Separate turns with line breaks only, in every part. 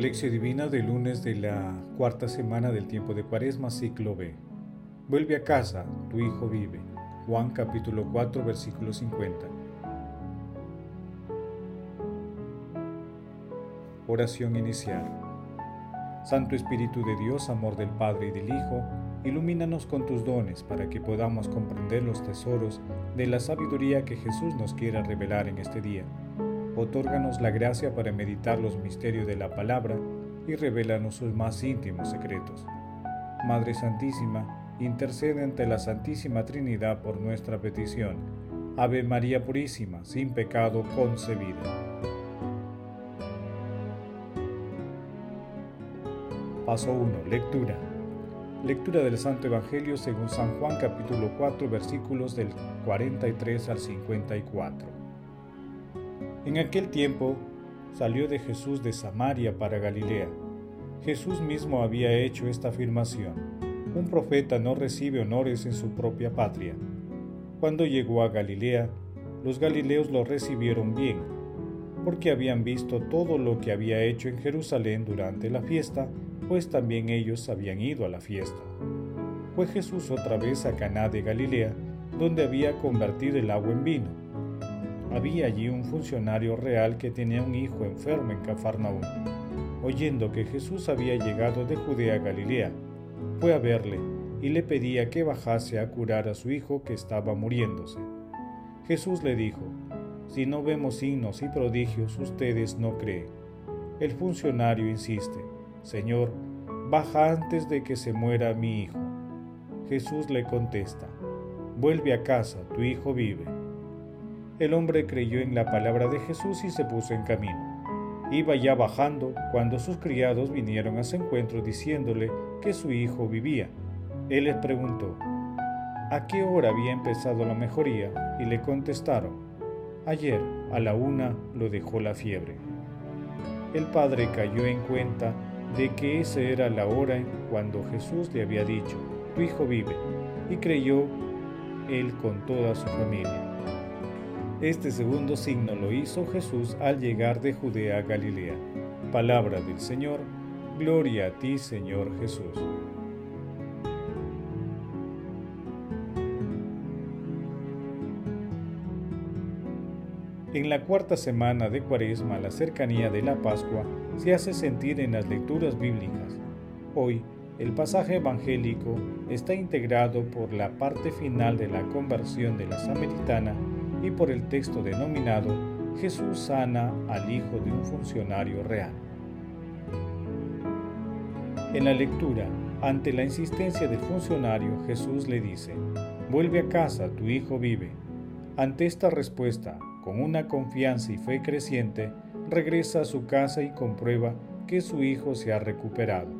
Lección Divina del lunes de la cuarta semana del tiempo de Cuaresma, ciclo B. Vuelve a casa, tu hijo vive. Juan capítulo 4, versículo 50. Oración inicial. Santo Espíritu de Dios, amor del Padre y del Hijo, ilumínanos con tus dones para que podamos comprender los tesoros de la sabiduría que Jesús nos quiera revelar en este día Otórganos la gracia para meditar los misterios de la palabra y revélanos sus más íntimos secretos. Madre Santísima, intercede ante la Santísima Trinidad por nuestra petición. Ave María Purísima, sin pecado concebida. Paso 1. Lectura. Lectura del Santo Evangelio según San Juan capítulo 4 versículos del 43 al 54. En aquel tiempo salió de Jesús de Samaria para Galilea. Jesús mismo había hecho esta afirmación. Un profeta no recibe honores en su propia patria. Cuando llegó a Galilea, los galileos lo recibieron bien, porque habían visto todo lo que había hecho en Jerusalén durante la fiesta, pues también ellos habían ido a la fiesta. Fue Jesús otra vez a Caná de Galilea, donde había convertido el agua en vino había allí un funcionario real que tenía un hijo enfermo en Cafarnaúm. Oyendo que Jesús había llegado de Judea a Galilea, fue a verle y le pedía que bajase a curar a su hijo que estaba muriéndose. Jesús le dijo, Si no vemos signos y prodigios, ustedes no creen. El funcionario insiste, Señor, baja antes de que se muera mi hijo. Jesús le contesta, Vuelve a casa, tu hijo vive. El hombre creyó en la palabra de Jesús y se puso en camino. Iba ya bajando cuando sus criados vinieron a su encuentro diciéndole que su hijo vivía. Él les preguntó, ¿a qué hora había empezado la mejoría? Y le contestaron, ayer a la una lo dejó la fiebre. El padre cayó en cuenta de que esa era la hora cuando Jesús le había dicho, tu hijo vive, y creyó él con toda su familia. Este segundo signo lo hizo Jesús al llegar de Judea a Galilea. Palabra del Señor, gloria a ti Señor Jesús. En la cuarta semana de Cuaresma, la cercanía de la Pascua se hace sentir en las lecturas bíblicas. Hoy, el pasaje evangélico está integrado por la parte final de la conversión de la samaritana y por el texto denominado Jesús sana al hijo de un funcionario real. En la lectura, ante la insistencia del funcionario, Jesús le dice, vuelve a casa, tu hijo vive. Ante esta respuesta, con una confianza y fe creciente, regresa a su casa y comprueba que su hijo se ha recuperado.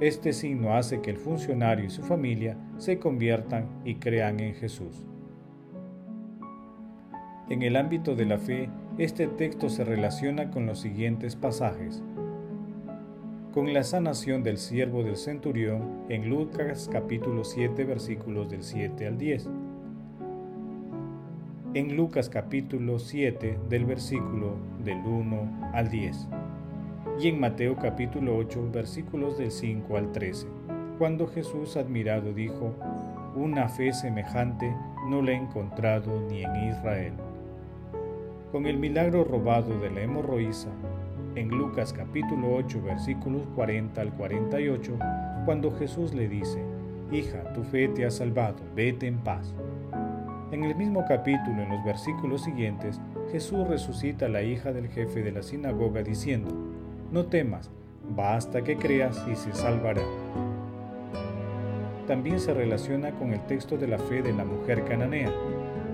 Este signo hace que el funcionario y su familia se conviertan y crean en Jesús. En el ámbito de la fe, este texto se relaciona con los siguientes pasajes. Con la sanación del siervo del centurión en Lucas capítulo 7 versículos del 7 al 10. En Lucas capítulo 7 del versículo del 1 al 10. Y en Mateo capítulo 8 versículos del 5 al 13. Cuando Jesús admirado dijo, una fe semejante no la he encontrado ni en Israel con el milagro robado de la hemorroísa en Lucas capítulo 8 versículos 40 al 48, cuando Jesús le dice, Hija, tu fe te ha salvado, vete en paz. En el mismo capítulo, en los versículos siguientes, Jesús resucita a la hija del jefe de la sinagoga diciendo, No temas, basta que creas y se salvará. También se relaciona con el texto de la fe de la mujer cananea,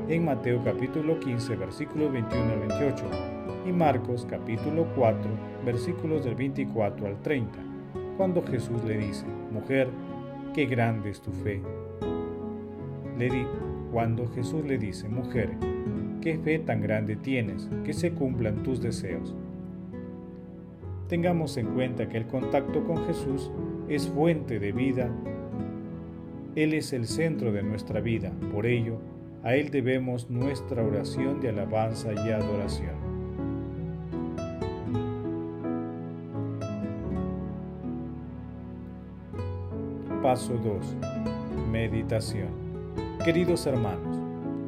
en Mateo capítulo 15 versículos 21 al 28 y Marcos capítulo 4 versículos del 24 al 30, cuando Jesús le dice, Mujer, qué grande es tu fe. Le di, cuando Jesús le dice, Mujer, qué fe tan grande tienes, que se cumplan tus deseos. Tengamos en cuenta que el contacto con Jesús es fuente de vida. Él es el centro de nuestra vida, por ello, a Él debemos nuestra oración de alabanza y adoración. Paso 2. Meditación. Queridos hermanos,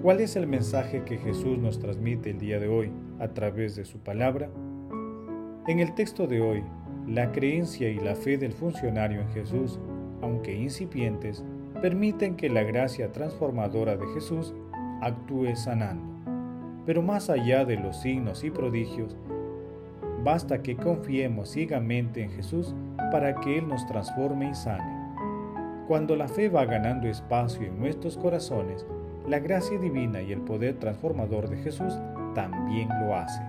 ¿cuál es el mensaje que Jesús nos transmite el día de hoy a través de su palabra? En el texto de hoy, la creencia y la fe del funcionario en Jesús, aunque incipientes, permiten que la gracia transformadora de Jesús actúe sanando. Pero más allá de los signos y prodigios, basta que confiemos ciegamente en Jesús para que Él nos transforme y sane. Cuando la fe va ganando espacio en nuestros corazones, la gracia divina y el poder transformador de Jesús también lo hace.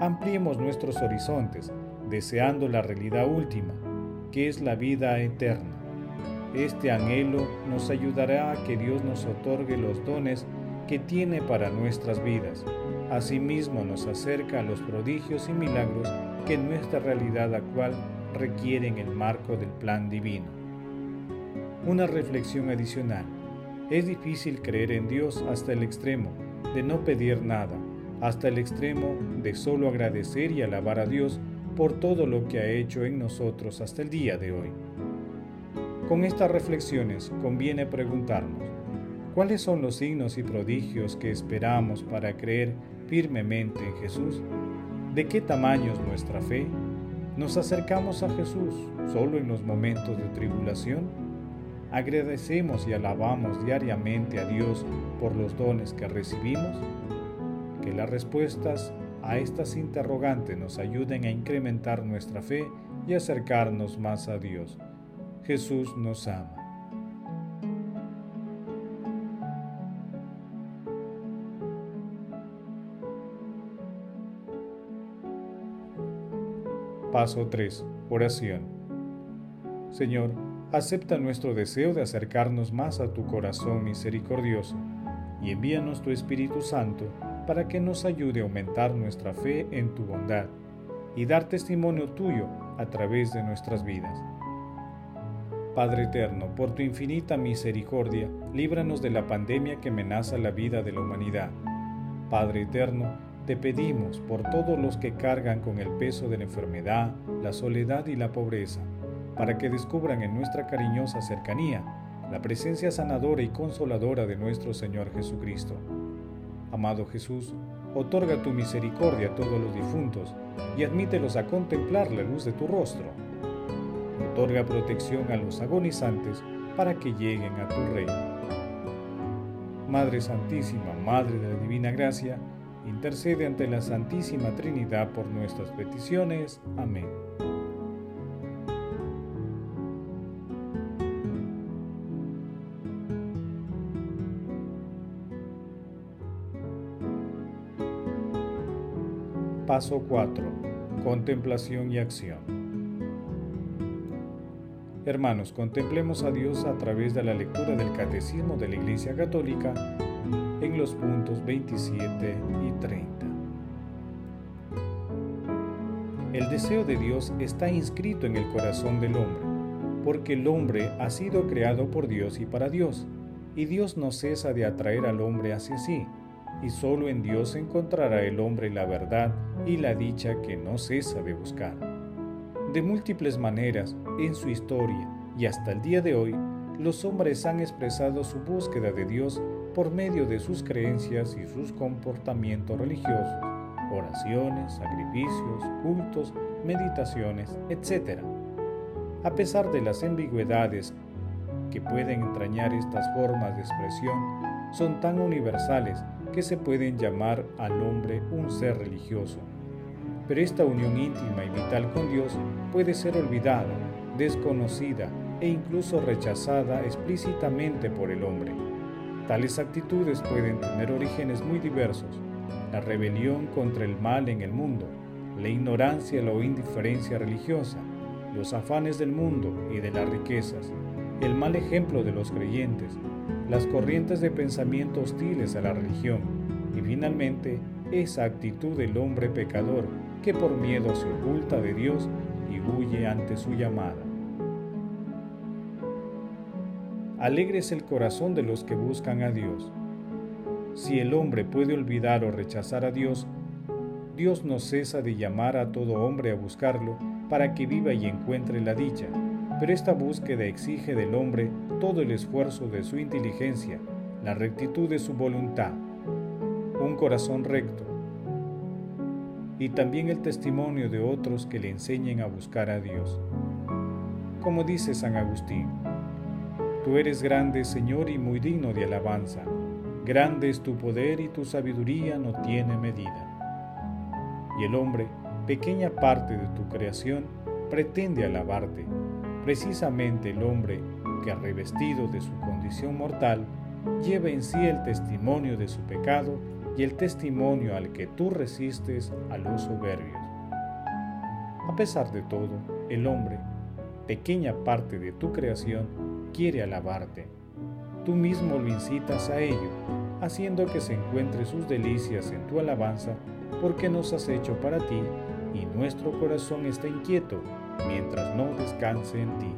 Ampliemos nuestros horizontes, deseando la realidad última, que es la vida eterna. Este anhelo nos ayudará a que Dios nos otorgue los dones que tiene para nuestras vidas. Asimismo nos acerca a los prodigios y milagros que nuestra realidad actual requieren el marco del plan divino. Una reflexión adicional. Es difícil creer en Dios hasta el extremo de no pedir nada, hasta el extremo de solo agradecer y alabar a Dios por todo lo que ha hecho en nosotros hasta el día de hoy. Con estas reflexiones conviene preguntarnos, ¿cuáles son los signos y prodigios que esperamos para creer firmemente en Jesús? ¿De qué tamaño es nuestra fe? ¿Nos acercamos a Jesús solo en los momentos de tribulación? ¿Agradecemos y alabamos diariamente a Dios por los dones que recibimos? Que las respuestas a estas interrogantes nos ayuden a incrementar nuestra fe y acercarnos más a Dios. Jesús nos ama. Paso 3. Oración. Señor, acepta nuestro deseo de acercarnos más a tu corazón misericordioso y envíanos tu Espíritu Santo para que nos ayude a aumentar nuestra fe en tu bondad y dar testimonio tuyo a través de nuestras vidas. Padre eterno, por tu infinita misericordia, líbranos de la pandemia que amenaza la vida de la humanidad. Padre eterno, te pedimos por todos los que cargan con el peso de la enfermedad, la soledad y la pobreza, para que descubran en nuestra cariñosa cercanía la presencia sanadora y consoladora de nuestro Señor Jesucristo. Amado Jesús, otorga tu misericordia a todos los difuntos y admítelos a contemplar la luz de tu rostro. Otorga protección a los agonizantes para que lleguen a tu reino. Madre Santísima, Madre de la Divina Gracia, intercede ante la Santísima Trinidad por nuestras peticiones. Amén. Paso 4. Contemplación y acción. Hermanos, contemplemos a Dios a través de la lectura del Catecismo de la Iglesia Católica en los puntos 27 y 30. El deseo de Dios está inscrito en el corazón del hombre, porque el hombre ha sido creado por Dios y para Dios, y Dios no cesa de atraer al hombre hacia sí, y solo en Dios encontrará el hombre la verdad y la dicha que no cesa de buscar. De múltiples maneras, en su historia y hasta el día de hoy, los hombres han expresado su búsqueda de Dios por medio de sus creencias y sus comportamientos religiosos, oraciones, sacrificios, cultos, meditaciones, etc. A pesar de las ambigüedades que pueden entrañar estas formas de expresión, son tan universales que se pueden llamar al hombre un ser religioso. Pero esta unión íntima y vital con Dios puede ser olvidada, desconocida e incluso rechazada explícitamente por el hombre. Tales actitudes pueden tener orígenes muy diversos. La rebelión contra el mal en el mundo, la ignorancia o indiferencia religiosa, los afanes del mundo y de las riquezas, el mal ejemplo de los creyentes, las corrientes de pensamiento hostiles a la religión y finalmente esa actitud del hombre pecador que por miedo se oculta de Dios y huye ante su llamada. alegre es el corazón de los que buscan a Dios. Si el hombre puede olvidar o rechazar a Dios, Dios no cesa de llamar a todo hombre a buscarlo para que viva y encuentre la dicha, pero esta búsqueda exige del hombre todo el esfuerzo de su inteligencia, la rectitud de su voluntad, un corazón recto, y también el testimonio de otros que le enseñen a buscar a Dios. Como dice San Agustín, Tú eres grande, Señor, y muy digno de alabanza. Grande es tu poder y tu sabiduría no tiene medida. Y el hombre, pequeña parte de tu creación, pretende alabarte. Precisamente el hombre que, revestido de su condición mortal, lleva en sí el testimonio de su pecado y el testimonio al que tú resistes a los soberbios. A pesar de todo, el hombre, pequeña parte de tu creación, quiere alabarte. Tú mismo lo incitas a ello, haciendo que se encuentre sus delicias en tu alabanza, porque nos has hecho para ti, y nuestro corazón está inquieto mientras no descanse en ti.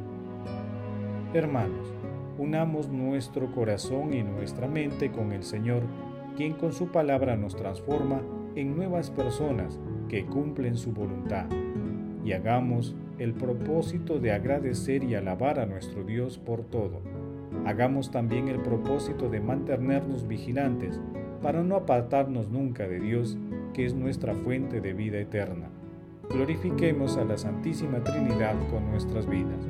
Hermanos, unamos nuestro corazón y nuestra mente con el Señor, quien con su palabra nos transforma en nuevas personas que cumplen su voluntad, y hagamos el propósito de agradecer y alabar a nuestro Dios por todo. Hagamos también el propósito de mantenernos vigilantes para no apartarnos nunca de Dios, que es nuestra fuente de vida eterna. Glorifiquemos a la Santísima Trinidad con nuestras vidas.